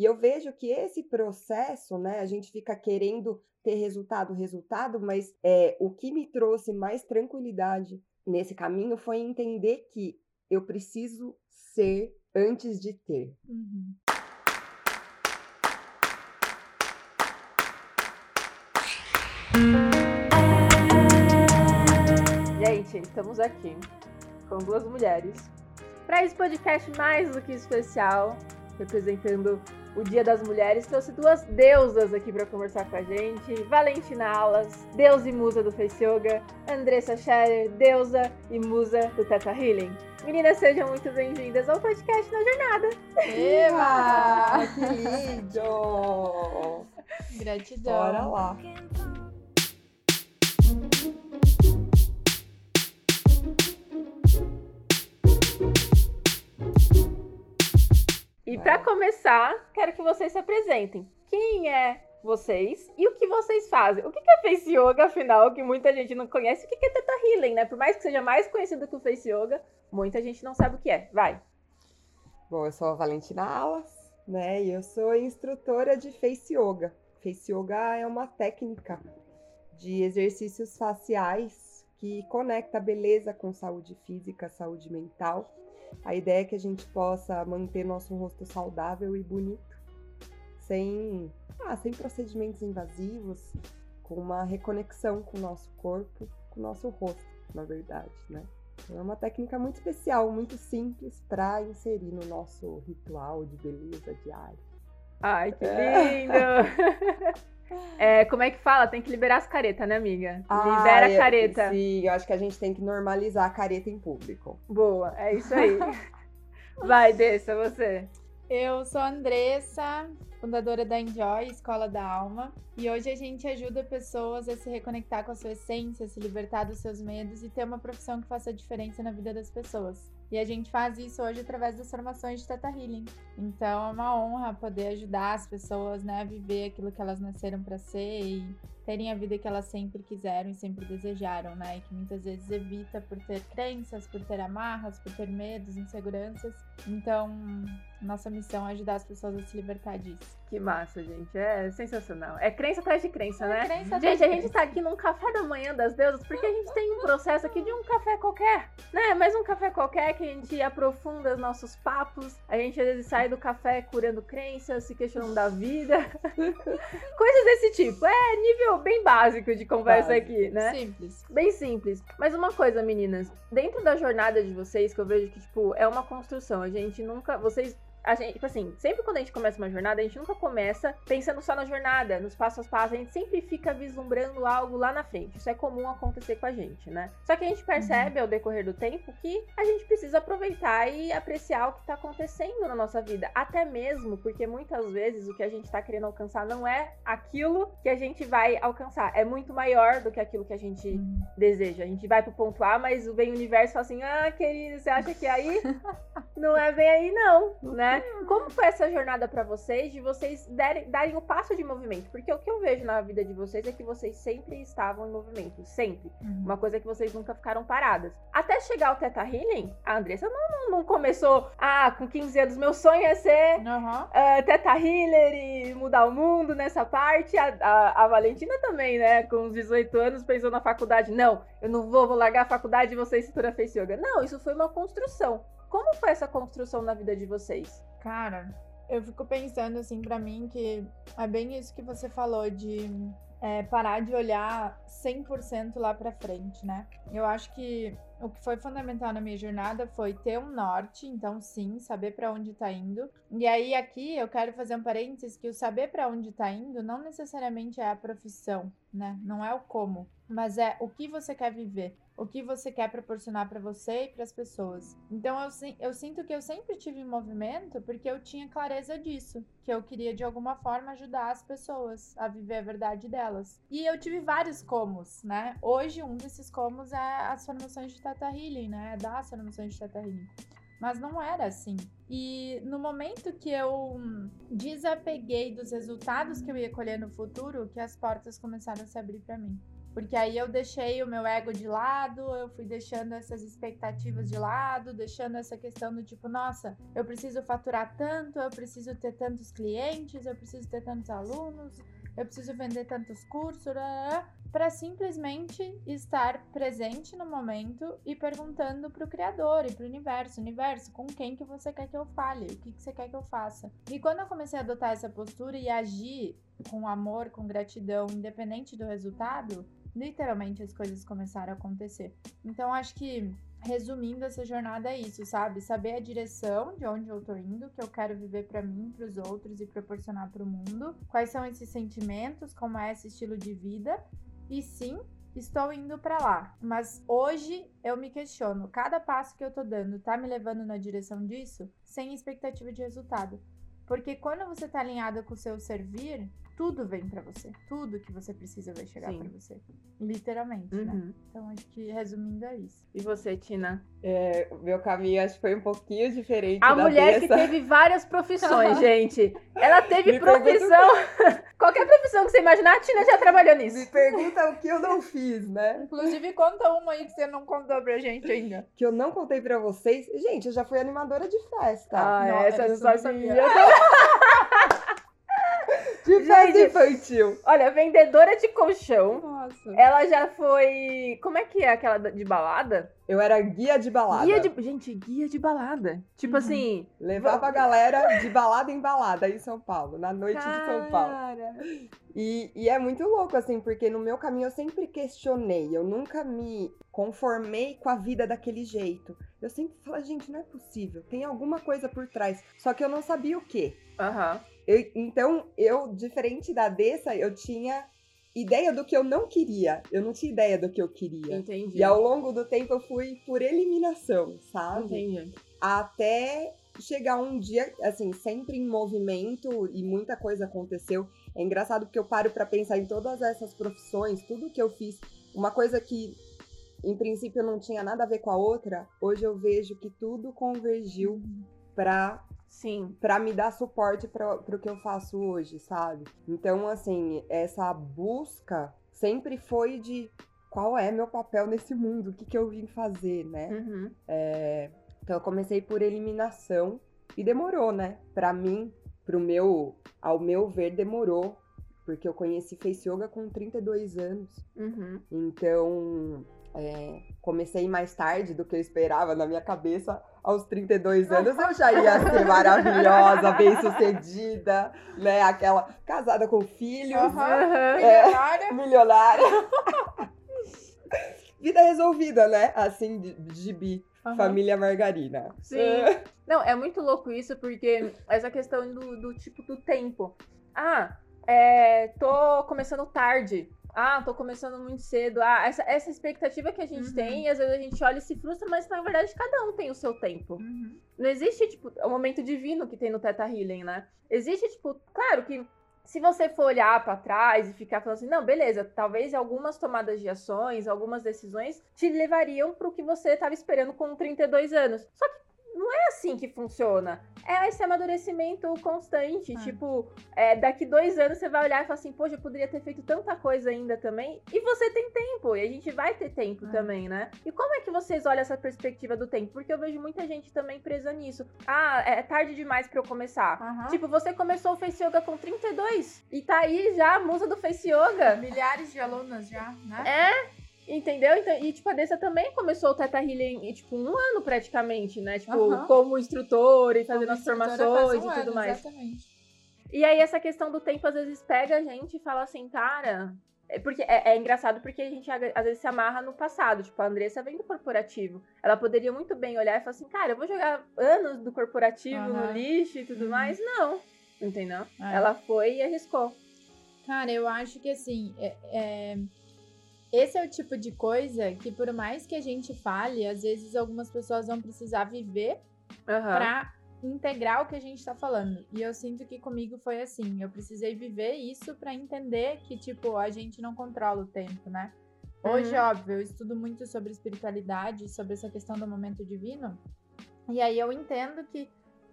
E eu vejo que esse processo, né, a gente fica querendo ter resultado, resultado, mas é, o que me trouxe mais tranquilidade nesse caminho foi entender que eu preciso ser antes de ter. Uhum. Gente, estamos aqui com duas mulheres para esse podcast mais do que especial, representando o Dia das Mulheres, trouxe duas deusas aqui para conversar com a gente. Valentina Alas, deusa e musa do Face Yoga. Andressa Scherer, deusa e musa do Teta Healing. Meninas, sejam muito bem-vindas ao podcast Na Jornada. Eba! que lindo! Gratidão. Bora lá. E para começar, quero que vocês se apresentem. Quem é vocês e o que vocês fazem? O que é Face Yoga, afinal, que muita gente não conhece? O que é Teta Healing, né? Por mais que seja mais conhecido que o Face Yoga, muita gente não sabe o que é. Vai. Bom, eu sou a Valentina Alas, né? E eu sou instrutora de Face Yoga. Face Yoga é uma técnica de exercícios faciais que conecta beleza com saúde física, saúde mental a ideia é que a gente possa manter nosso rosto saudável e bonito, sem, ah, sem procedimentos invasivos, com uma reconexão com o nosso corpo, com o nosso rosto, na verdade, né? Então, é uma técnica muito especial, muito simples para inserir no nosso ritual de beleza diário. Ai, que lindo! É, como é que fala? Tem que liberar as caretas, né, amiga? Ah, Libera a careta. Eu, sim, eu acho que a gente tem que normalizar a careta em público. Boa, é isso aí. Vai, desça você. Eu sou a Andressa, fundadora da Enjoy, Escola da Alma, e hoje a gente ajuda pessoas a se reconectar com a sua essência, se libertar dos seus medos e ter uma profissão que faça diferença na vida das pessoas. E a gente faz isso hoje através das formações de Teta Healing. Então é uma honra poder ajudar as pessoas né, a viver aquilo que elas nasceram para ser e terem a vida que elas sempre quiseram e sempre desejaram, né? E que muitas vezes evita por ter crenças, por ter amarras, por ter medos, inseguranças. Então, nossa missão é ajudar as pessoas a se libertar disso. Que massa, gente. É sensacional. É crença atrás de crença, é né? Crença gente, a gente tá aqui num café da manhã das deusas porque a gente tem um processo aqui de um café qualquer, né? Mas um café qualquer que a gente aprofunda os nossos papos. A gente às vezes sai do café curando crenças, se questionando da vida. Coisas desse tipo. É nível bem básico de conversa básico. aqui, né? Simples. Bem simples. Mas uma coisa, meninas, dentro da jornada de vocês, que eu vejo que, tipo, é uma construção. A gente nunca. Vocês a gente, tipo assim, sempre quando a gente começa uma jornada, a gente nunca começa pensando só na jornada, nos passos a passos, a gente sempre fica vislumbrando algo lá na frente. Isso é comum acontecer com a gente, né? Só que a gente percebe uhum. ao decorrer do tempo que a gente precisa aproveitar e apreciar o que tá acontecendo na nossa vida. Até mesmo porque muitas vezes o que a gente tá querendo alcançar não é aquilo que a gente vai alcançar. É muito maior do que aquilo que a gente uhum. deseja. A gente vai pro ponto A, mas vem o universo e fala assim: ah, querido, você acha que é aí? não é bem aí, não, né? né? Como foi essa jornada para vocês de vocês derem, darem o passo de movimento? Porque o que eu vejo na vida de vocês é que vocês sempre estavam em movimento, sempre. Uhum. Uma coisa que vocês nunca ficaram paradas. Até chegar ao Teta Healing, a Andressa não, não, não começou, ah, com 15 anos, meu sonho é ser uhum. uh, Teta Healer e mudar o mundo nessa parte. A, a, a, Valentina também, né, com uns 18 anos, pensou na faculdade, não, eu não vou, vou largar a faculdade e vou ser instrutora Face Yoga. Não, isso foi uma construção. Como foi essa construção na vida de vocês? Cara, eu fico pensando assim para mim que é bem isso que você falou de é, parar de olhar 100% lá para frente, né? Eu acho que o que foi fundamental na minha jornada foi ter um norte, então sim, saber para onde tá indo. E aí aqui eu quero fazer um parênteses que o saber para onde tá indo não necessariamente é a profissão, né? Não é o como, mas é o que você quer viver o que você quer proporcionar para você e para as pessoas. Então eu, eu sinto que eu sempre tive em movimento porque eu tinha clareza disso, que eu queria de alguma forma ajudar as pessoas a viver a verdade delas. E eu tive vários comos, né? Hoje um desses comos é as formações de Tata Healing, né? É das formações de Tata Healing. Mas não era assim. E no momento que eu desapeguei dos resultados que eu ia colher no futuro, que as portas começaram a se abrir para mim. Porque aí eu deixei o meu ego de lado, eu fui deixando essas expectativas de lado, deixando essa questão do tipo, nossa, eu preciso faturar tanto, eu preciso ter tantos clientes, eu preciso ter tantos alunos, eu preciso vender tantos cursos, para simplesmente estar presente no momento e perguntando para o criador e para o universo, universo, com quem que você quer que eu fale, o que, que você quer que eu faça. E quando eu comecei a adotar essa postura e agir com amor, com gratidão, independente do resultado, literalmente as coisas começaram a acontecer. Então acho que resumindo essa jornada é isso, sabe? Saber a direção de onde eu tô indo, que eu quero viver para mim, para os outros e proporcionar para o mundo. Quais são esses sentimentos, como é esse estilo de vida? E sim, estou indo para lá. Mas hoje eu me questiono, cada passo que eu tô dando tá me levando na direção disso? Sem expectativa de resultado. Porque quando você tá alinhada com o seu servir, tudo vem para você. Tudo que você precisa vai chegar para você. Literalmente, né? uhum. né? Então acho que resumindo é isso. E você, Tina? É, o meu caminho acho que foi um pouquinho diferente. A mulher dessa. que teve várias profissões, gente. Ela teve Me profissão. Pergunta... Qualquer profissão que você imaginar, a Tina já trabalhou nisso. Me pergunta o que eu não fiz, né? Inclusive, conta uma aí que você não contou pra gente ainda. Que eu não contei pra vocês. Gente, eu já fui animadora de festa. Ah, não, essa eu não sabia. De festa infantil. Olha, vendedora de colchão. Nossa. Ela já foi. Como é que é aquela de balada? Eu era guia de balada. Guia de... Gente, guia de balada. Tipo uhum. assim. Levava a galera de balada em balada em São Paulo, na noite Cara. de São Paulo. E, e é muito louco, assim, porque no meu caminho eu sempre questionei. Eu nunca me conformei com a vida daquele jeito. Eu sempre falei, gente, não é possível. Tem alguma coisa por trás. Só que eu não sabia o quê. Aham. Uhum. Eu, então, eu, diferente da Dessa, eu tinha ideia do que eu não queria. Eu não tinha ideia do que eu queria. Entendi. E ao longo do tempo eu fui por eliminação, sabe? Entendi. Até chegar um dia, assim, sempre em movimento e muita coisa aconteceu. É engraçado porque eu paro para pensar em todas essas profissões, tudo que eu fiz. Uma coisa que em princípio não tinha nada a ver com a outra, hoje eu vejo que tudo convergiu uhum. para Sim. Pra me dar suporte para o que eu faço hoje, sabe? Então, assim, essa busca sempre foi de qual é meu papel nesse mundo, o que, que eu vim fazer, né? Uhum. É, então, eu comecei por eliminação e demorou, né? Pra mim, pro meu, ao meu ver, demorou. Porque eu conheci Face Yoga com 32 anos. Uhum. Então, é, comecei mais tarde do que eu esperava na minha cabeça. Aos 32 anos eu já ia ser maravilhosa, bem sucedida, né? Aquela casada com filhos. Uhum, é, milionária. Milionária. Vida resolvida, né? Assim, de, de bi. Uhum. Família Margarina. Sim. Não, é muito louco isso, porque essa questão do, do tipo do tempo. Ah, é, tô começando tarde ah, tô começando muito cedo. Ah, essa, essa expectativa que a gente uhum. tem, e às vezes a gente olha e se frustra, mas na verdade cada um tem o seu tempo. Uhum. Não existe, tipo, o momento divino que tem no Teta Healing, né? Existe, tipo, claro que se você for olhar para trás e ficar falando assim, não, beleza, talvez algumas tomadas de ações, algumas decisões te levariam para o que você estava esperando com 32 anos. Só que não é assim que funciona. É esse amadurecimento constante. Ah. Tipo, é, daqui dois anos você vai olhar e falar assim, poxa, eu poderia ter feito tanta coisa ainda também. E você tem tempo, e a gente vai ter tempo ah. também, né? E como é que vocês olham essa perspectiva do tempo? Porque eu vejo muita gente também presa nisso. Ah, é tarde demais para eu começar. Tipo, você começou o Face Yoga com 32 e tá aí já a musa do Face Yoga. Milhares de alunas já, né? É, Entendeu? Então, e, tipo, a Dessa também começou o Teta Healing, tipo, um ano praticamente, né? Tipo, uhum. como instrutor e fazendo as formações um e tudo ano, mais. Exatamente. E aí, essa questão do tempo, às vezes, pega a gente e fala assim, cara... É, porque é, é, engraçado porque a gente às vezes se amarra no passado. Tipo, a Andressa vem do corporativo. Ela poderia muito bem olhar e falar assim, cara, eu vou jogar anos do corporativo uhum. no lixo e tudo uhum. mais. Não. Entendeu? É. Ela foi e arriscou. Cara, eu acho que assim, é, é esse é o tipo de coisa que, por mais que a gente fale, às vezes algumas pessoas vão precisar viver uhum. pra integrar o que a gente tá falando. E eu sinto que comigo foi assim. Eu precisei viver isso para entender que, tipo, a gente não controla o tempo, né? Hoje, uhum. óbvio, eu estudo muito sobre espiritualidade, sobre essa questão do momento divino. E aí eu entendo que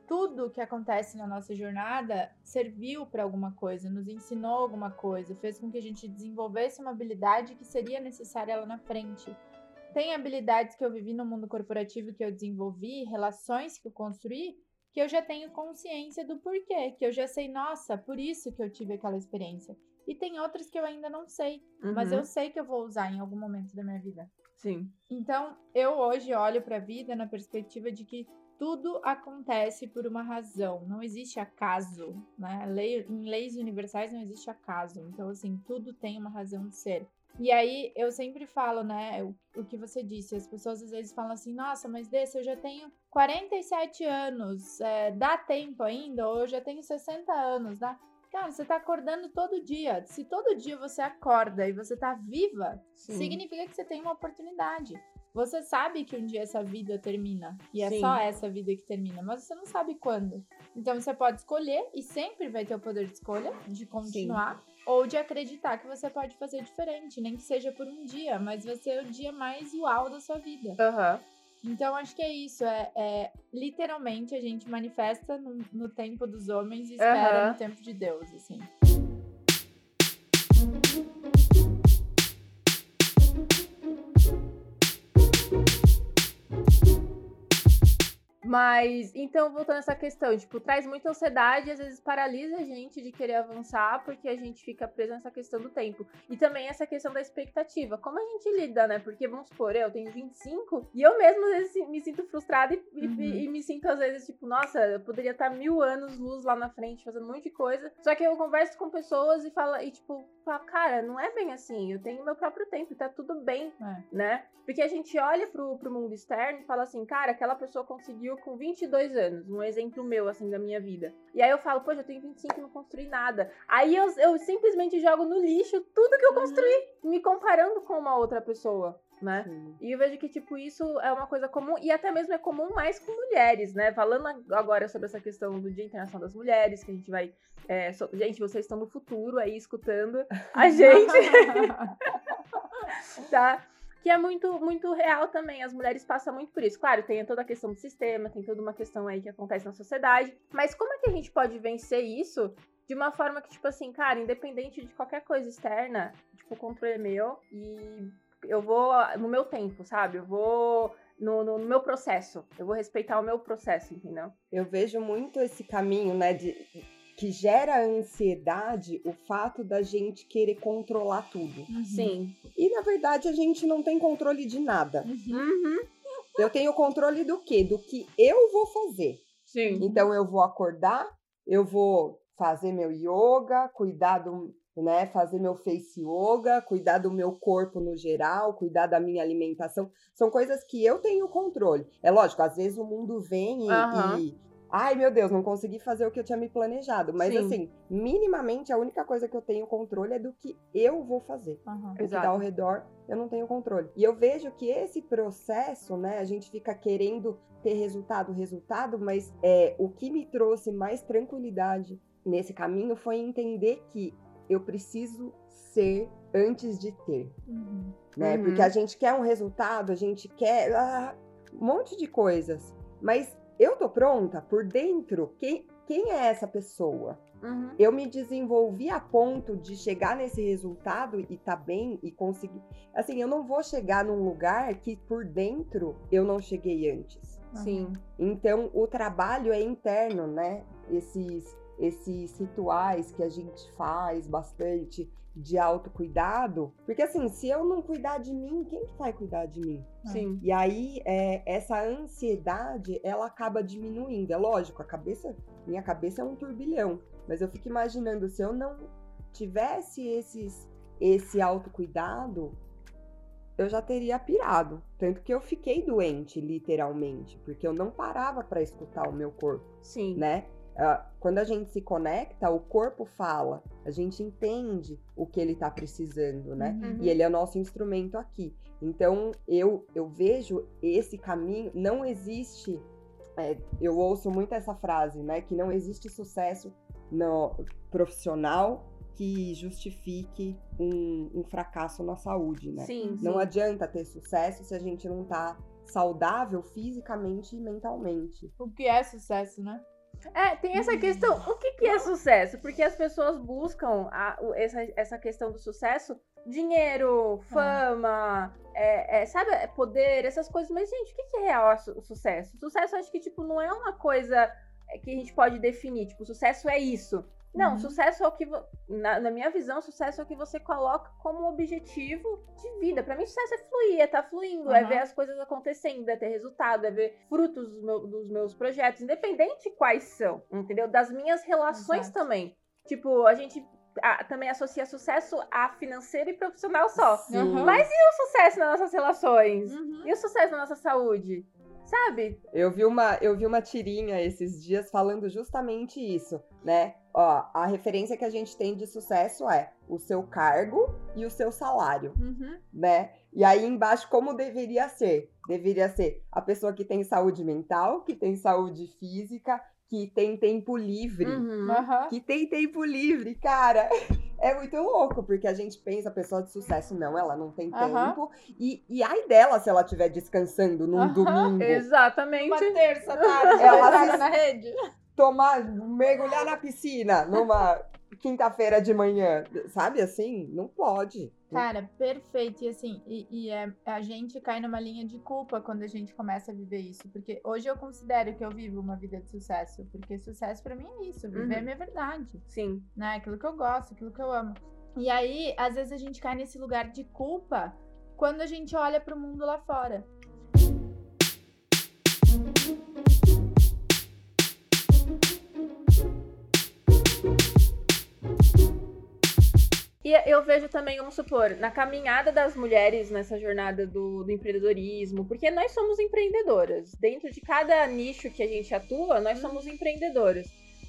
tudo que acontece na nossa jornada serviu para alguma coisa, nos ensinou alguma coisa, fez com que a gente desenvolvesse uma habilidade que seria necessária lá na frente. Tem habilidades que eu vivi no mundo corporativo que eu desenvolvi, relações que eu construí, que eu já tenho consciência do porquê, que eu já sei, nossa, por isso que eu tive aquela experiência. E tem outras que eu ainda não sei, uhum. mas eu sei que eu vou usar em algum momento da minha vida. Sim. Então, eu hoje olho para a vida na perspectiva de que tudo acontece por uma razão, não existe acaso, né? Lei, em leis universais não existe acaso, então assim, tudo tem uma razão de ser. E aí eu sempre falo, né, o, o que você disse, as pessoas às vezes falam assim, nossa, mas desse eu já tenho 47 anos, é, dá tempo ainda? Ou eu já tenho 60 anos, dá? Cara, você tá acordando todo dia. Se todo dia você acorda e você tá viva, Sim. significa que você tem uma oportunidade. Você sabe que um dia essa vida termina. E é Sim. só essa vida que termina. Mas você não sabe quando. Então você pode escolher e sempre vai ter o poder de escolha, de continuar. Sim. Ou de acreditar que você pode fazer diferente, nem que seja por um dia, mas vai ser o dia mais uau da sua vida. Uhum. Então, acho que é isso. É, é literalmente a gente manifesta no, no, tempo dos homens e espera uhum. no tempo de Deus, assim. Mas, então, voltando a essa questão, tipo, traz muita ansiedade e às vezes paralisa a gente de querer avançar porque a gente fica preso nessa questão do tempo. E também essa questão da expectativa. Como a gente lida, né? Porque, vamos supor, eu tenho 25 e eu mesmo às vezes me sinto frustrada e, uhum. e, e me sinto às vezes, tipo, nossa, eu poderia estar mil anos luz lá na frente fazendo um monte de coisa. Só que eu converso com pessoas e falo, e tipo, falo, cara, não é bem assim. Eu tenho meu próprio tempo e tá tudo bem, é. né? Porque a gente olha pro, pro mundo externo e fala assim, cara, aquela pessoa conseguiu com 22 anos, um exemplo meu, assim, da minha vida. E aí eu falo, pô, eu tenho 25 e não construí nada. Aí eu, eu simplesmente jogo no lixo tudo que eu uhum. construí, uhum. me comparando com uma outra pessoa. Né? E eu vejo que, tipo, isso é uma coisa comum, e até mesmo é comum mais com mulheres, né? Falando agora sobre essa questão do Dia Internacional das Mulheres, que a gente vai. É, so... Gente, vocês estão no futuro aí escutando a gente. tá? Que é muito, muito real também. As mulheres passam muito por isso. Claro, tem toda a questão do sistema, tem toda uma questão aí que acontece na sociedade. Mas como é que a gente pode vencer isso de uma forma que, tipo assim, cara, independente de qualquer coisa externa, tipo, o controle é meu e eu vou no meu tempo, sabe? Eu vou no, no, no, meu processo. Eu vou respeitar o meu processo, entendeu? Eu vejo muito esse caminho, né, de que gera ansiedade o fato da gente querer controlar tudo. Uhum. Sim. E na verdade a gente não tem controle de nada. Uhum. Eu tenho controle do quê? Do que eu vou fazer. Sim. Então eu vou acordar, eu vou fazer meu yoga, cuidar do, né, fazer meu face yoga, cuidar do meu corpo no geral, cuidar da minha alimentação, são coisas que eu tenho controle. É lógico, às vezes o mundo vem e, uhum. e Ai, meu Deus, não consegui fazer o que eu tinha me planejado. Mas, Sim. assim, minimamente, a única coisa que eu tenho controle é do que eu vou fazer. Uhum, o que tá ao redor, eu não tenho controle. E eu vejo que esse processo, né, a gente fica querendo ter resultado, resultado, mas é, o que me trouxe mais tranquilidade nesse caminho foi entender que eu preciso ser antes de ter. Uhum. Né? Uhum. Porque a gente quer um resultado, a gente quer ah, um monte de coisas. Mas eu tô pronta por dentro. Quem, quem é essa pessoa? Uhum. Eu me desenvolvi a ponto de chegar nesse resultado e tá bem e conseguir. Assim, eu não vou chegar num lugar que por dentro eu não cheguei antes. Sim. Então, o trabalho é interno, né? Esses esses rituais que a gente faz bastante de autocuidado, porque assim, se eu não cuidar de mim, quem que vai cuidar de mim? Sim. E aí, é, essa ansiedade, ela acaba diminuindo. É lógico, a cabeça, minha cabeça é um turbilhão, mas eu fico imaginando se eu não tivesse esses, esse autocuidado, eu já teria pirado. Tanto que eu fiquei doente, literalmente, porque eu não parava para escutar o meu corpo. Sim. Né? Uh, quando a gente se conecta, o corpo fala, a gente entende o que ele está precisando, né? Uhum. E ele é o nosso instrumento aqui. Então, eu, eu vejo esse caminho, não existe. É, eu ouço muito essa frase, né? Que não existe sucesso no profissional que justifique um, um fracasso na saúde, né? Sim, não adianta ter sucesso se a gente não tá saudável fisicamente e mentalmente. O que é sucesso, né? É, tem essa questão. O que, que é sucesso? Porque as pessoas buscam a- essa, essa questão do sucesso, dinheiro, fama, é, é, sabe, é poder, essas coisas. Mas, gente, o que, que é real o sucesso? Sucesso, acho que, tipo, não é uma coisa que a gente pode definir. Tipo, sucesso é isso. Não, Uhum. sucesso é o que. Na, na minha visão, sucesso é o que você coloca como objetivo de vida. Pra mim, sucesso é fluir, é tá fluindo, é Uhum. ver as coisas acontecendo, é ter resultado, é ver frutos dos, meu- dos meus projetos, independente quais são, entendeu? Das minhas relações Exato. também. Tipo, a gente a- também associa sucesso a financeiro e profissional só. Uhum. Mas o sucesso nas nossas relações? Uhum. E o sucesso na nossa saúde? Sabe? Eu vi uma, eu vi uma tirinha esses dias falando justamente isso, né? Ó, a referência que a gente tem de sucesso é o seu cargo e o seu salário, Uhum. né? E aí embaixo como deveria ser? Deveria ser a pessoa que tem saúde mental, que tem saúde física, que tem tempo livre, Uhum. Que tem tempo livre, cara. É muito louco, porque a gente pensa, a pessoa de sucesso, não, ela não tem tempo. E, e ai dela se ela estiver descansando num domingo. Exatamente. Uma terça tarde, Ela ela se- na rede. tomar, mergulhar na piscina numa quinta-feira de manhã, sabe assim? Não pode. Cara, perfeito. E assim, e, e é, a gente cai numa linha de culpa quando a gente começa a viver isso. Porque hoje eu considero que eu vivo uma vida de sucesso. Porque sucesso pra mim é isso, viver Uhum. a minha verdade. Sim. Né? Aquilo que eu gosto, aquilo que eu amo. E aí, às vezes a gente cai nesse lugar de culpa quando a gente olha pro mundo lá fora. E eu vejo também, vamos supor, na caminhada das mulheres nessa jornada do, do empreendedorismo, porque nós somos empreendedoras. Dentro de cada nicho que a gente atua, nós somos empreendedoras.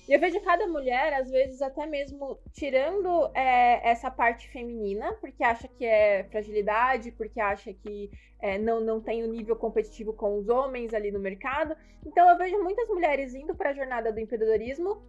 E eu vejo cada mulher, às vezes, até mesmo tirando é, essa parte feminina, porque acha que é fragilidade, porque acha que é, não, não tem o nível competitivo com os homens ali no mercado. Então eu vejo muitas mulheres indo para a jornada do empreendedorismo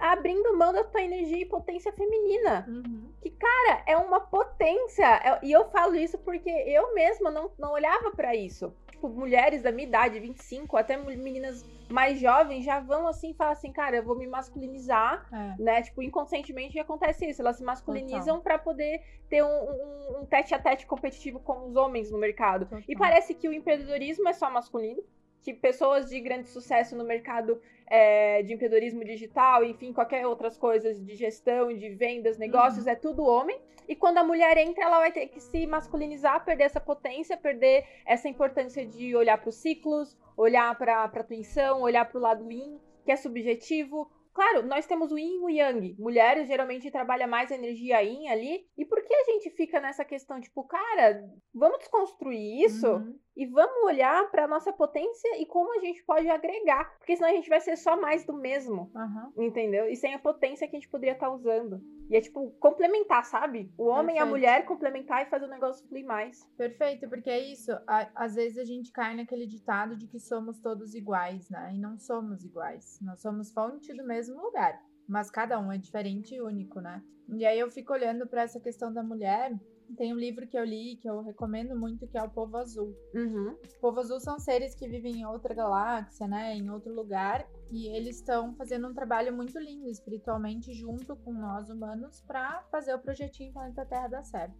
abrindo mão da tua energia e potência feminina Uhum. cara, é uma potência. É- E eu falo isso porque eu mesma não, não olhava pra isso. Tipo, mulheres da minha idade, 25, até meninas mais jovens já vão assim falar assim, cara, eu vou me masculinizar, É. né? Tipo, inconscientemente acontece isso. Elas se masculinizam pra poder ter um, um, um tete a tete competitivo com os homens no mercado. Total. E parece que o empreendedorismo é só masculino. Que pessoas de grande sucesso no mercado é, de empreendedorismo digital, enfim, qualquer outras coisas de gestão, de vendas, negócios, é tudo homem. E quando a mulher entra, ela vai ter que se masculinizar, perder essa potência, perder essa importância de olhar para os ciclos, olhar para a intuição, olhar para o lado yin, que é subjetivo. Claro, nós temos o yin e o yang. Mulheres geralmente trabalham mais a energia yin ali. E por que a gente fica nessa questão, tipo, cara, vamos desconstruir isso? Uhum. E vamos olhar para nossa potência e como a gente pode agregar, porque senão a gente vai ser só mais do mesmo, Aham. entendeu? E sem a potência que a gente poderia estar usando. E é tipo complementar, sabe? O homem e a mulher complementar e fazer o negócio fluir mais. Perfeito, porque é isso. a- às vezes a gente cai naquele ditado de que somos todos iguais, né? E não somos iguais. Nós somos fonte do mesmo lugar. Mas cada um é diferente e único, né? E aí eu fico olhando para essa questão da mulher. Tem um livro que eu li que eu recomendo muito, que é O Povo Azul. Uhum. O Povo Azul são seres que vivem em outra galáxia, né? Em outro lugar. E eles estão fazendo um trabalho muito lindo espiritualmente junto com nós humanos para fazer o projetinho Planeta Terra dar certo.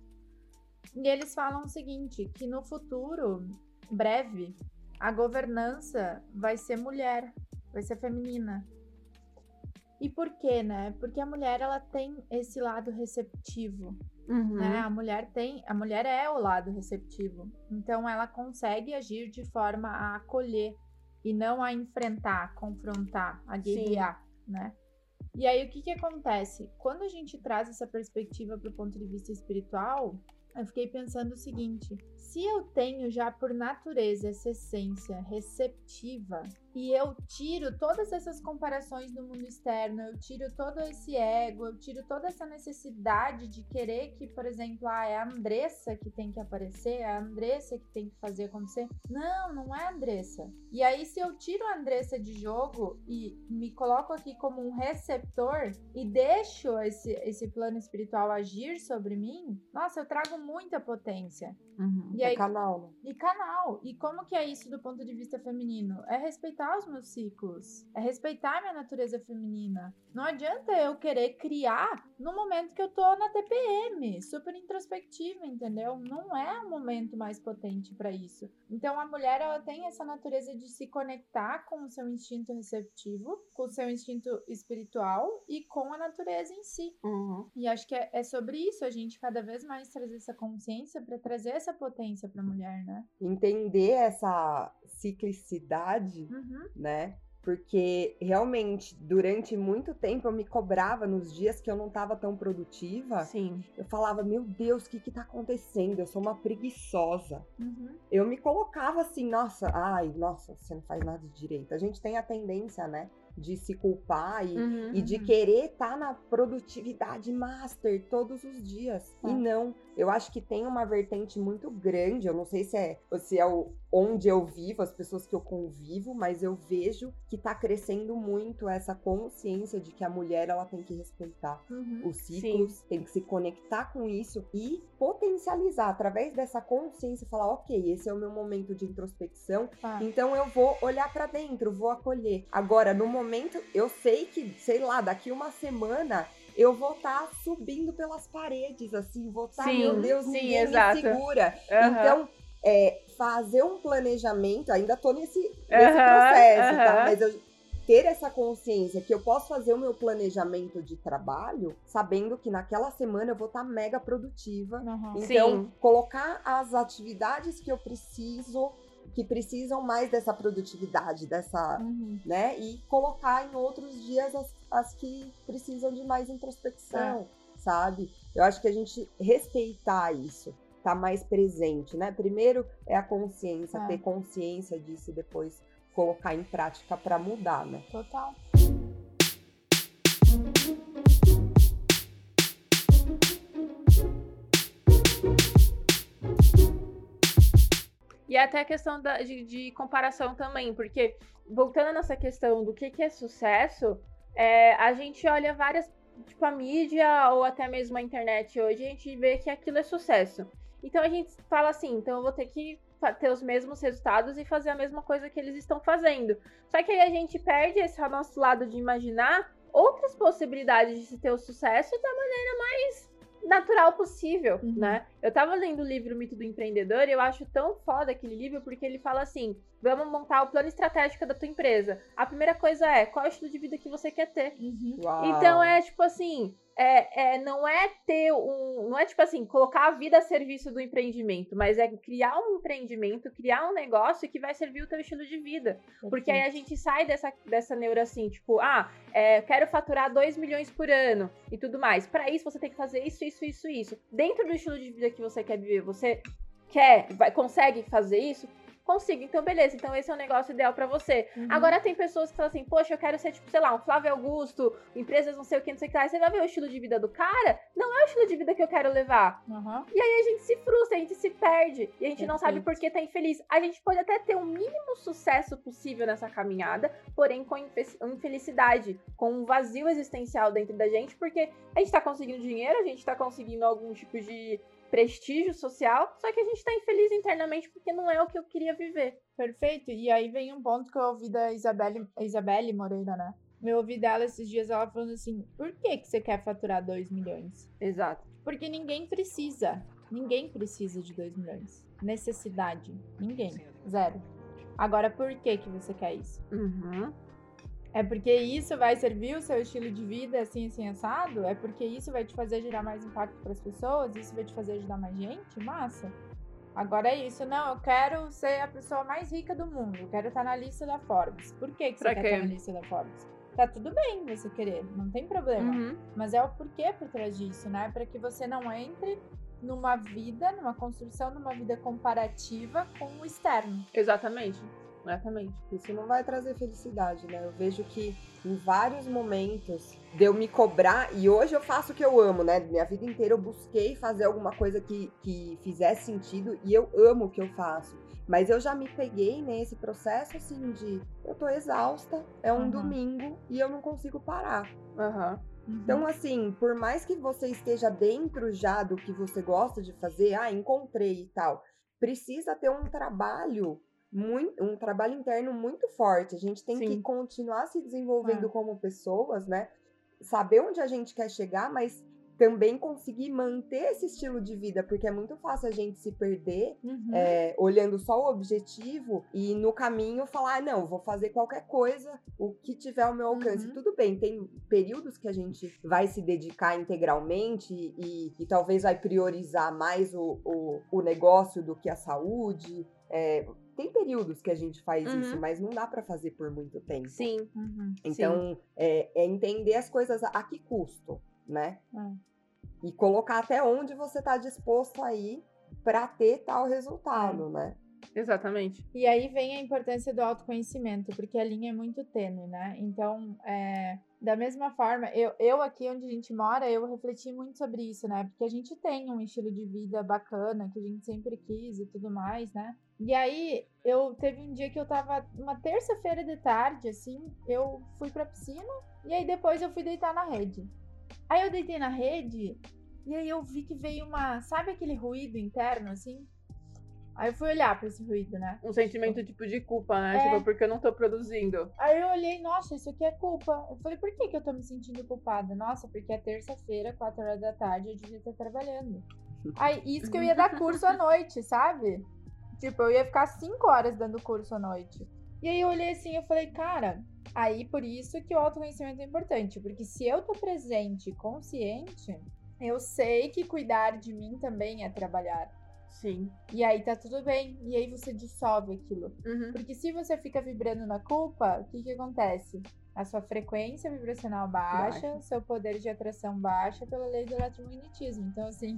E eles falam o seguinte, que no futuro breve a governança vai ser mulher, vai ser feminina. E por quê, né? Porque a mulher ela tem esse lado receptivo, Uhum. né? A mulher tem, a mulher é o lado receptivo. Então ela consegue agir de forma a acolher e não a enfrentar, a confrontar, a guerrear, né? E aí o que que acontece? Quando a gente traz essa perspectiva para o ponto de vista espiritual, eu fiquei pensando o seguinte: se eu tenho já por natureza essa essência receptiva e eu tiro todas essas comparações do mundo externo, eu tiro todo esse ego, eu tiro toda essa necessidade de querer que, por exemplo, ah, é a Andressa que tem que aparecer, é a Andressa que tem que fazer acontecer. Não, não é a Andressa. E aí, se eu tiro a Andressa de jogo e me coloco aqui como um receptor e deixo esse, esse plano espiritual agir sobre mim, nossa, eu trago muita potência. Uhum. E É aí, canal, né? e canal. E como que é isso do ponto de vista feminino? É respeitar respeitar os meus ciclos, é respeitar a minha natureza feminina. Não adianta eu querer criar no momento que eu tô na TPM, super introspectiva, entendeu? Não é o momento mais potente para isso. Então a mulher ela tem essa natureza de se conectar com o seu instinto receptivo, com o seu instinto espiritual e com a natureza em si. Uhum. E acho que é, é sobre isso a gente cada vez mais trazer essa consciência para trazer essa potência para a mulher, né? Entender essa ciclicidade, Uhum. né? Porque realmente, durante muito tempo, eu me cobrava nos dias que eu não tava tão produtiva. Sim. Eu falava, meu Deus, o que que tá acontecendo? Eu sou uma preguiçosa. Uhum. Eu me colocava assim, nossa, ai, nossa, você não faz nada de direito. A gente tem a tendência, né, de se culpar e, Uhum. e de Uhum. querer estar na produtividade master todos os dias. É. E não, eu acho que tem uma vertente muito grande, eu não sei se é, se é o, onde eu vivo, as pessoas que eu convivo, mas eu vejo que tá crescendo muito essa consciência de que a mulher ela tem que respeitar Uhum. os ciclos, tem que se conectar com isso e potencializar através dessa consciência, falar, ok, esse é o meu momento de introspecção, Tá. então eu vou olhar pra dentro, vou acolher. Agora, no momento, eu sei que, sei lá, daqui uma semana eu vou estar subindo pelas paredes, assim, vou estar, Sim, meu Deus, sim, ninguém exato. me segura. Aham. Então, é, fazer um planejamento, ainda tô nesse, nesse Aham, processo, tá? aham. Mas eu ter essa consciência que eu posso fazer o meu planejamento de trabalho, sabendo que naquela semana eu vou estar mega produtiva. Uhum. Então, Sim. colocar as atividades que eu preciso, que precisam mais dessa produtividade, dessa, Uhum. né? E colocar em outros dias as, as que precisam de mais introspecção, sabe? Eu acho que a gente respeitar isso, tá mais presente, né? Primeiro é a consciência, É. ter consciência disso e depois colocar em prática para mudar, né? Total. E até a questão da- de, de comparação também, porque voltando nessa questão do que, que é sucesso, é, a gente olha várias, tipo a mídia ou até mesmo a internet hoje, a gente vê que aquilo é sucesso. Então a gente fala assim, então eu vou ter que ter os mesmos resultados e fazer a mesma coisa que eles estão fazendo. Só que aí a gente perde esse nosso lado de imaginar outras possibilidades de se ter o sucesso da maneira mais natural possível, Uhum. né? Eu tava lendo o livro Mito do Empreendedor e eu acho tão foda aquele livro porque ele fala assim: vamos montar o plano estratégico da tua empresa. A primeira coisa é qual é o estilo de vida que você quer ter. Uhum. Então é tipo assim, é, é, não é ter um. Não é tipo assim, colocar a vida a serviço do empreendimento, mas é criar um empreendimento, criar um negócio que vai servir o teu estilo de vida. Porque aí a gente sai dessa, dessa neura assim, tipo, ah, é, quero faturar 2 milhões por ano e tudo mais. Para isso, você tem que fazer isso, isso, isso, isso. Dentro do estilo de vida que você quer viver, você quer, vai, consegue fazer isso? Consigo. Então, beleza. Então, esse é o negócio ideal para você. Uhum. Agora, tem pessoas que falam assim, poxa, eu quero ser, tipo, sei lá, um Flávio Augusto, empresas não sei o que, não sei o que lá. Aí Você vai ver o estilo de vida do cara? Não é o estilo de vida que eu quero levar Uhum. a gente se frustra, a gente se perde e a gente não sabe por que tá infeliz. A gente pode até ter o mínimo sucesso possível nessa caminhada, porém com infe- infelicidade, com um vazio existencial dentro da gente, porque a gente tá conseguindo dinheiro, a gente tá conseguindo algum tipo de prestígio social, só que a gente tá infeliz internamente porque não é o que eu queria viver. Perfeito. E aí vem um ponto que eu ouvi da Isabelle, Isabelle Moreira, né? Eu ouvi dela esses dias, ela falando assim: por que, que você quer faturar 2 milhões? Exato. Porque ninguém precisa. Ninguém precisa de 2 milhões. Necessidade. Ninguém. Zero. Agora, por que, que você quer isso? Uhum. É porque isso vai servir o seu estilo de vida assim, assim, assado? É porque isso vai te fazer gerar mais impacto para as pessoas? Isso vai te fazer ajudar mais gente? Massa. Agora é isso. Não, eu quero ser a pessoa mais rica do mundo. Eu quero estar na lista da Forbes. Por que, que você Pra quer quê? estar na lista da Forbes? Tá tudo bem você querer, não tem problema. Uhum. Mas é o porquê por trás disso, né? Para que você não entre numa vida, numa construção, numa vida comparativa com o externo. Exatamente. Exatamente. Isso não vai trazer felicidade, né? Eu vejo que em vários momentos de eu me cobrar, e hoje eu faço o que eu amo, né? Minha vida inteira eu busquei fazer alguma coisa que, que fizesse sentido e eu amo o que eu faço. Mas eu já me peguei nesse processo assim de eu tô exausta, é um Uhum. domingo e eu não consigo parar. Aham. Então, assim, por mais que você esteja dentro já do que você gosta de fazer, ah, encontrei e tal, precisa ter um trabalho muito, um trabalho interno muito forte. A gente tem Sim. que continuar se desenvolvendo É. como pessoas, né? Saber onde a gente quer chegar, mas também conseguir manter esse estilo de vida, porque é muito fácil a gente se perder Uhum. é, olhando só o objetivo e no caminho falar, "Ah, não, vou fazer qualquer coisa, o que tiver ao meu alcance. Uhum. Tudo bem, tem períodos que a gente vai se dedicar integralmente e, e talvez vai priorizar mais o, o, o negócio do que a saúde. É, tem períodos que a gente faz Uhum. isso, mas não dá pra fazer por muito tempo. Sim. Uhum. Então, é, é entender as coisas a, a que custo, né? É. E colocar até onde você tá disposto a ir pra ter tal resultado, né? Exatamente. E aí vem a importância do autoconhecimento, porque a linha é muito tênue, né? Então, é, da mesma forma, eu, eu aqui onde a gente mora, eu refleti muito sobre isso, né? Porque a gente tem um estilo de vida bacana, que a gente sempre quis e tudo mais, né? E aí, eu teve um dia que eu tava, uma terça-feira de tarde, assim, eu fui pra piscina, e aí depois eu fui deitar na rede. Aí eu deitei na rede, e aí eu vi que veio uma, sabe aquele ruído interno, assim? Aí eu fui olhar pra esse ruído, né? Um sentimento tipo de culpa, né? É. Tipo, porque eu não tô produzindo. Aí eu olhei, nossa, isso aqui é culpa. Eu falei, por que, que eu tô me sentindo culpada? Nossa, porque é terça-feira, 4 horas da tarde, eu devia estar trabalhando. Aí, isso que eu ia dar curso à noite, sabe? Tipo, eu ia ficar 5 horas dando curso à noite. E aí eu olhei assim e falei, cara, aí por isso que o autoconhecimento é importante. Porque se eu tô presente e consciente, eu sei que cuidar de mim também é trabalhar. Sim. E aí tá tudo bem. E aí você dissolve aquilo. Uhum. Porque se você fica vibrando na culpa, o que que acontece? A sua frequência vibracional baixa, Baixa. seu poder de atração baixa pela lei do eletromagnetismo. Então, assim,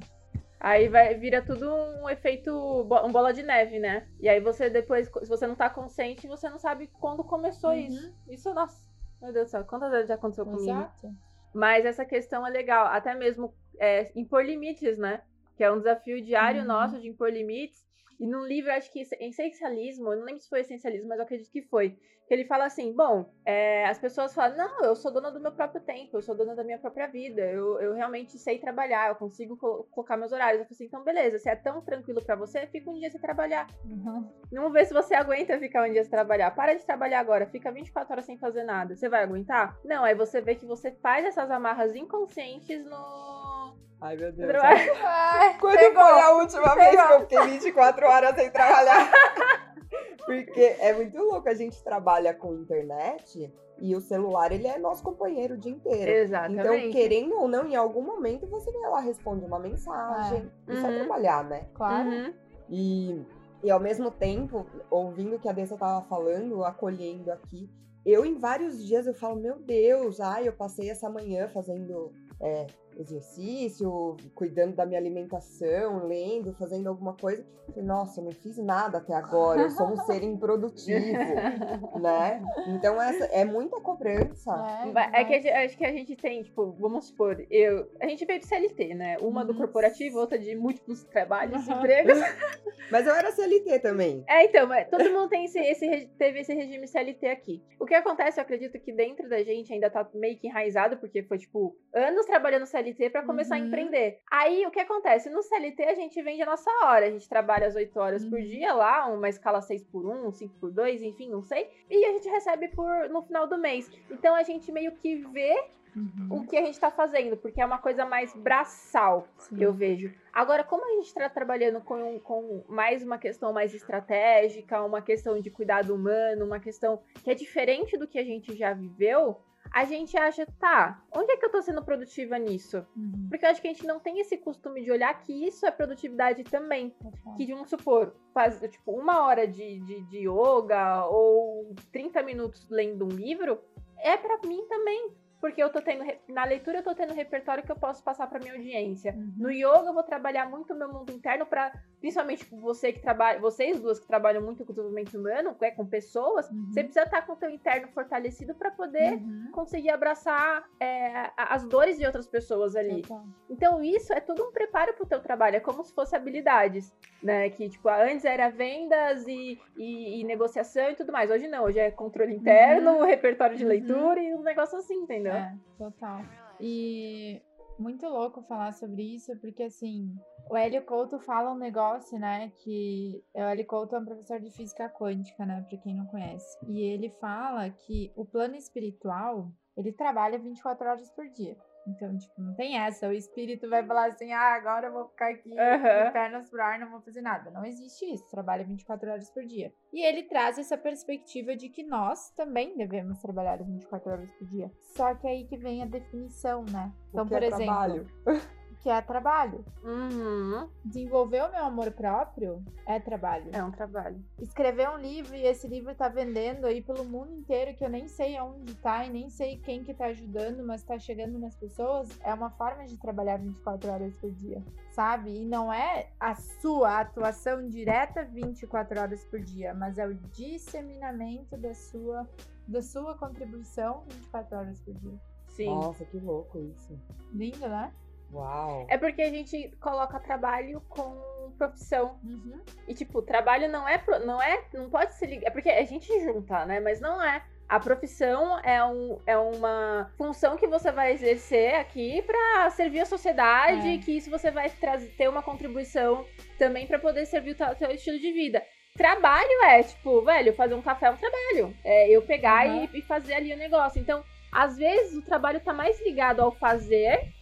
Aí vai, vira tudo um efeito, um bola de neve, né? E aí você depois, se você não tá consciente, você não sabe quando começou Uhum. isso. Isso, nossa, meu Deus do céu, quantas vezes já aconteceu comigo? exato. Mas essa questão é legal, até mesmo é, impor limites, né? Que é um desafio diário Uhum. nosso de impor limites. E num livro, acho que essencialismo, eu não lembro se foi essencialismo, mas eu acredito que foi. Que ele fala assim: bom, é, as pessoas falam, não, eu sou dona do meu próprio tempo, eu sou dona da minha própria vida, eu, eu realmente sei trabalhar, eu consigo co- colocar meus horários. Eu falei assim, então beleza, se é tão tranquilo pra você, fica um dia sem trabalhar. Uhum. Vamos ver se você aguenta ficar um dia sem trabalhar. Para de trabalhar agora, fica 24 horas sem fazer nada. Você vai aguentar? Não, aí você vê que você faz essas amarras inconscientes no. Ai, meu Deus. Ai, Quando pegou. foi a última vez que Pegou. eu fiquei 24 horas sem trabalhar? Porque é muito louco, a gente trabalha com internet e o celular, ele é nosso companheiro o dia inteiro. Exatamente. Então, querendo ou não, em algum momento você vai lá, responde uma mensagem. Isso é Uhum. trabalhar, né? Claro. Uhum. E, e ao mesmo tempo, ouvindo o que a Dessa tava falando, acolhendo aqui, eu em vários dias eu falo, meu Deus, ai, eu passei essa manhã fazendo é, exercício, cuidando da minha alimentação, lendo, fazendo alguma coisa. Falei, Nossa, eu não fiz nada até agora, eu sou um ser improdutivo, né? Então essa é muita cobrança. É, Vai- É que gente- acho que a gente tem, tipo, vamos supor, eu, a gente veio de CLT, né? Uma do Uhum. corporativo, outra de múltiplos trabalhos, Uhum. empregos. Mas eu era CLT também. É, então, mas todo mundo tem esse, esse teve esse regime CLT aqui. O que acontece, eu acredito que dentro da gente ainda tá meio que enraizado, porque foi, tipo, anos trabalhando CLT pra começar a Uhum. empreender. Aí, o que acontece? No CLT, a gente vende a nossa hora. A gente trabalha as 8 horas por Uhum. dia lá, uma escala 6 por 1, 5 por 2, enfim, não sei. E a gente recebe por no final do mês. Então, a gente meio que vê Uhum. o que a gente tá fazendo, porque é uma coisa mais braçal Sim. eu vejo. Agora, como a gente está trabalhando com, com mais uma questão mais estratégica, uma questão de cuidado humano, uma questão que é diferente do que a gente já viveu, a gente acha, tá, onde é que eu tô sendo produtiva nisso? Uhum. Porque eu acho que a gente não tem esse costume de olhar que isso é produtividade também. Total. Que, vamos supor, faz, tipo, uma hora de, de, de yoga ou 30 minutos lendo um livro, é pra mim também. Porque eu tô tendo, na leitura eu tô tendo repertório que eu posso passar pra minha audiência. Uhum. No yoga eu vou trabalhar muito o meu mundo interno para principalmente você que trabalha, vocês duas que trabalham muito com desenvolvimento humano, é, com pessoas, Uhum. você precisa estar com o teu interno fortalecido para poder Uhum. conseguir abraçar é, as dores de outras pessoas ali. Total. Então isso é tudo um preparo pro teu trabalho, é como se fosse habilidades, né? Que tipo, antes era vendas e, e- e negociação e tudo mais. Hoje não, hoje é controle interno, repertório de Uhum. leitura e um negócio assim, entendeu? É, total. E muito louco falar sobre isso, porque assim, o Hélio Couto fala um negócio, né, que o Hélio Couto é um professor de física quântica, né, para quem não conhece. E ele fala que o plano espiritual, ele trabalha 24 horas por dia. Então, tipo, não tem essa. O espírito vai falar assim: ah, agora eu vou ficar aqui de pernas pro ar, não vou fazer nada. Não existe isso. Trabalha 24 horas por dia. E ele traz essa perspectiva de que nós também devemos trabalhar 24 horas por dia. Só que aí que vem a definição, né? Então, por é exemplo, trabalho? que é trabalho? Uhum. Desenvolver o meu amor próprio é trabalho. É um trabalho. Escrever um livro e esse livro tá vendendo aí pelo mundo inteiro, que eu nem sei aonde tá e nem sei quem que tá ajudando, mas tá chegando nas pessoas, é uma forma de trabalhar 24 horas por dia, sabe? E não é a sua atuação direta 24 horas por dia, mas é o disseminamento da sua da sua contribuição 24 horas por dia. Sim. Nossa, que louco isso. Lindo, né? Uau. É porque a gente coloca trabalho com profissão. Uhum. E, tipo, trabalho não é. Não é. Não pode se ligar. É porque a gente junta, né? Mas não é. A profissão é, um, é uma função que você vai exercer aqui pra servir a sociedade, É. e que isso você vai trazer, ter uma contribuição também pra poder servir o teu estilo de vida. Trabalho é, tipo, velho, fazer um café é um trabalho. É eu pegar Uhum. e, e fazer ali o negócio. Então, às vezes, o trabalho tá mais ligado ao fazer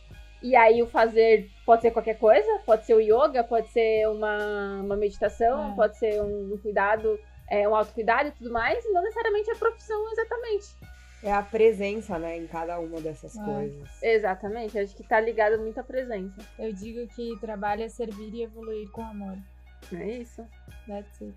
e aí o fazer pode ser qualquer coisa, pode ser o yoga, pode ser uma, uma meditação, É. pode ser um cuidado, é, um autocuidado e tudo mais, e não necessariamente a profissão exatamente. É a presença, né, em cada uma dessas É. coisas. Exatamente, acho que tá ligado muito à presença. Eu digo que trabalho é servir e evoluir com amor. É isso. That's it.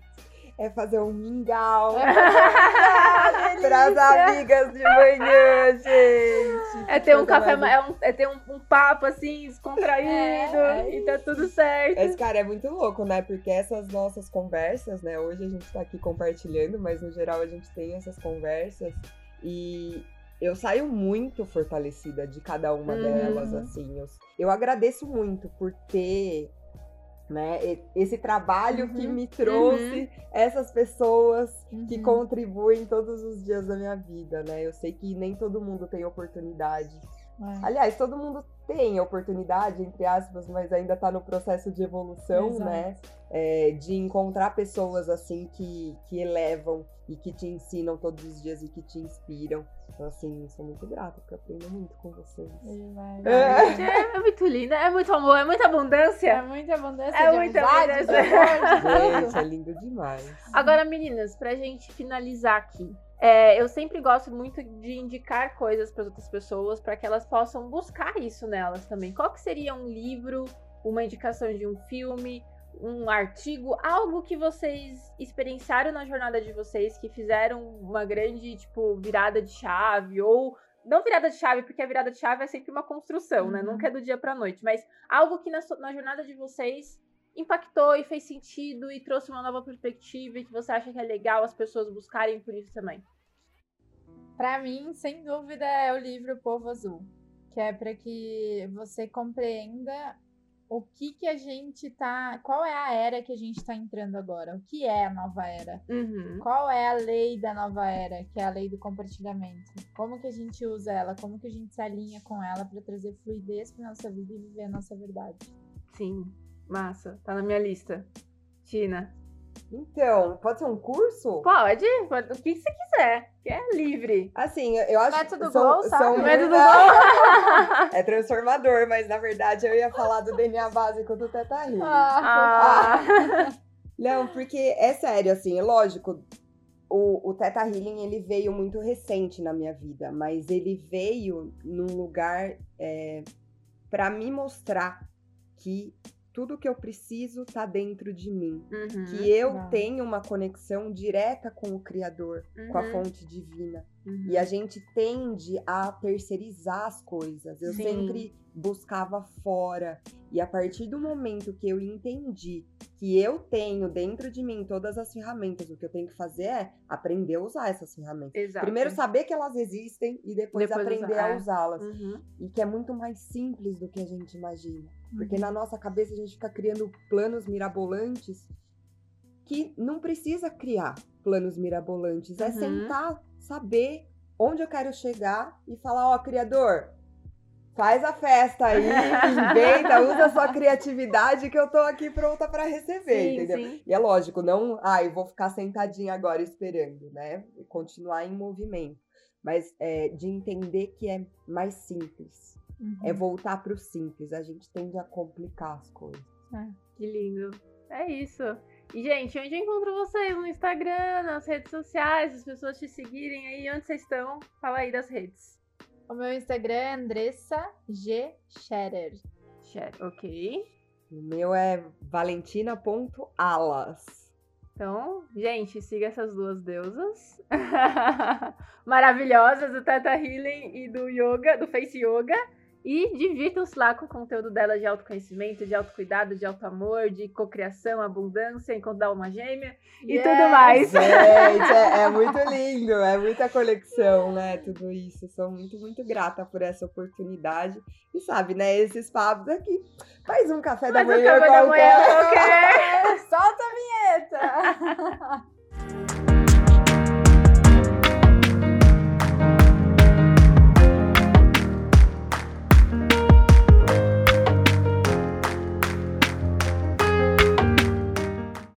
É fazer um mingau é para as amigas de manhã, gente. É ter um café, mais é, um- é ter um, um papo assim, descontraído, É, é e tá tudo certo. Esse cara é muito louco, né? Porque essas nossas conversas, né? Hoje a gente tá aqui compartilhando, mas no geral a gente tem essas conversas e eu saio muito fortalecida de cada uma Uhum. delas, assim. Eu, eu agradeço muito por ter, né, esse trabalho que Uhum. me trouxe essas pessoas que Uhum. contribuem todos os dias da minha vida, né? Eu sei que nem todo mundo tem oportunidade É. Aliás, todo mundo tem oportunidade, entre aspas, mas ainda tá no processo de evolução, Exato. né? É, de encontrar pessoas assim que, que elevam e que te ensinam todos os dias e que te inspiram. Então, assim, sou muito grata, porque eu aprendo muito com vocês. É. Gente, é, é muito linda, é muito amor, é muita É abundância. muita abundância É muita amizade, abundância. Gente, é lindo demais. Agora, meninas, pra gente finalizar aqui. É, eu sempre gosto muito de indicar coisas para outras pessoas para que elas possam buscar isso nelas também. Qual que seria um livro, uma indicação de um filme, um artigo, algo que vocês experienciaram na jornada de vocês que fizeram uma grande, tipo, virada de chave ou não virada de chave, porque a virada de chave é sempre uma construção, né? Uhum. Nunca é do dia pra noite, mas algo que na, na jornada de vocês impactou e fez sentido e trouxe uma nova perspectiva e que você acha que é legal as pessoas buscarem por isso também. Pra mim, sem dúvida, é o livro Povo Azul, que é para que você compreenda o que que a gente tá, qual é a era que a gente tá entrando agora, o que é a nova era, Uhum. qual é a lei da nova era, que é a lei do compartilhamento, como que a gente usa ela, como que a gente se alinha com ela para trazer fluidez para nossa vida e viver a nossa verdade. Sim, massa. Tá na minha lista. Tina. Então, pode ser um curso? Pode, pode o que você quiser, que é livre. Assim, eu acho Método que são, Glow, sabe? são Método muito- É transformador, mas na verdade eu ia falar do DNA básico do Teta Healing. Ah. Não, porque é sério, assim, é lógico. O, o Teta Healing, ele veio muito recente na minha vida, mas ele veio num lugar é, para me mostrar que tudo que eu preciso tá dentro de mim. Uhum, Que eu tenho uma conexão direta com o Criador, com a uhum, fonte divina. uhum. E a gente tende a terceirizar as coisas. Eu Sim. sempre buscava fora. E a partir do momento que eu entendi que eu tenho dentro de mim todas as ferramentas, o que eu tenho que fazer é aprender a usar essas ferramentas. Exato. Primeiro saber que elas existem e depois, Depois aprender usar, a é. usá-las. Uhum. E que é muito mais simples do que a gente imagina. Porque na nossa cabeça a gente fica criando planos mirabolantes que não precisa criar planos mirabolantes. É Uhum. sentar, saber onde eu quero chegar e falar, ó, criador, Faz a festa aí, inventa, usa a sua criatividade que eu tô aqui pronta para receber, Sim, entendeu? sim. E é lógico, não, ah, eu vou ficar sentadinha agora esperando, né? Continuar em movimento. Mas é, de entender que é mais simples. Uhum. É voltar pro simples. A gente tende a complicar as coisas. Que lindo. É isso. E, gente, onde eu encontro vocês? No Instagram, nas redes sociais, as pessoas te seguirem aí. Onde vocês estão? Fala aí das redes. O meu Instagram é Andressa G. Scherer. Ok. O meu é valentina.alas. Então, gente, siga essas duas deusas maravilhosas do Tata Healing e do Yoga, do Face Yoga. E divirtam-se lá com o conteúdo dela de autoconhecimento, de autocuidado, de autoamor, de cocriação, abundância, encontrar uma gêmea e Yes! tudo mais. Gente, é, é muito lindo, é muita conexão, né? Tudo isso. Sou muito, muito grata por essa oportunidade. E sabe, né? Esses papos aqui. Faz um café da Mas o manhã café da manhã qualquer. qualquer. Solta a vinheta!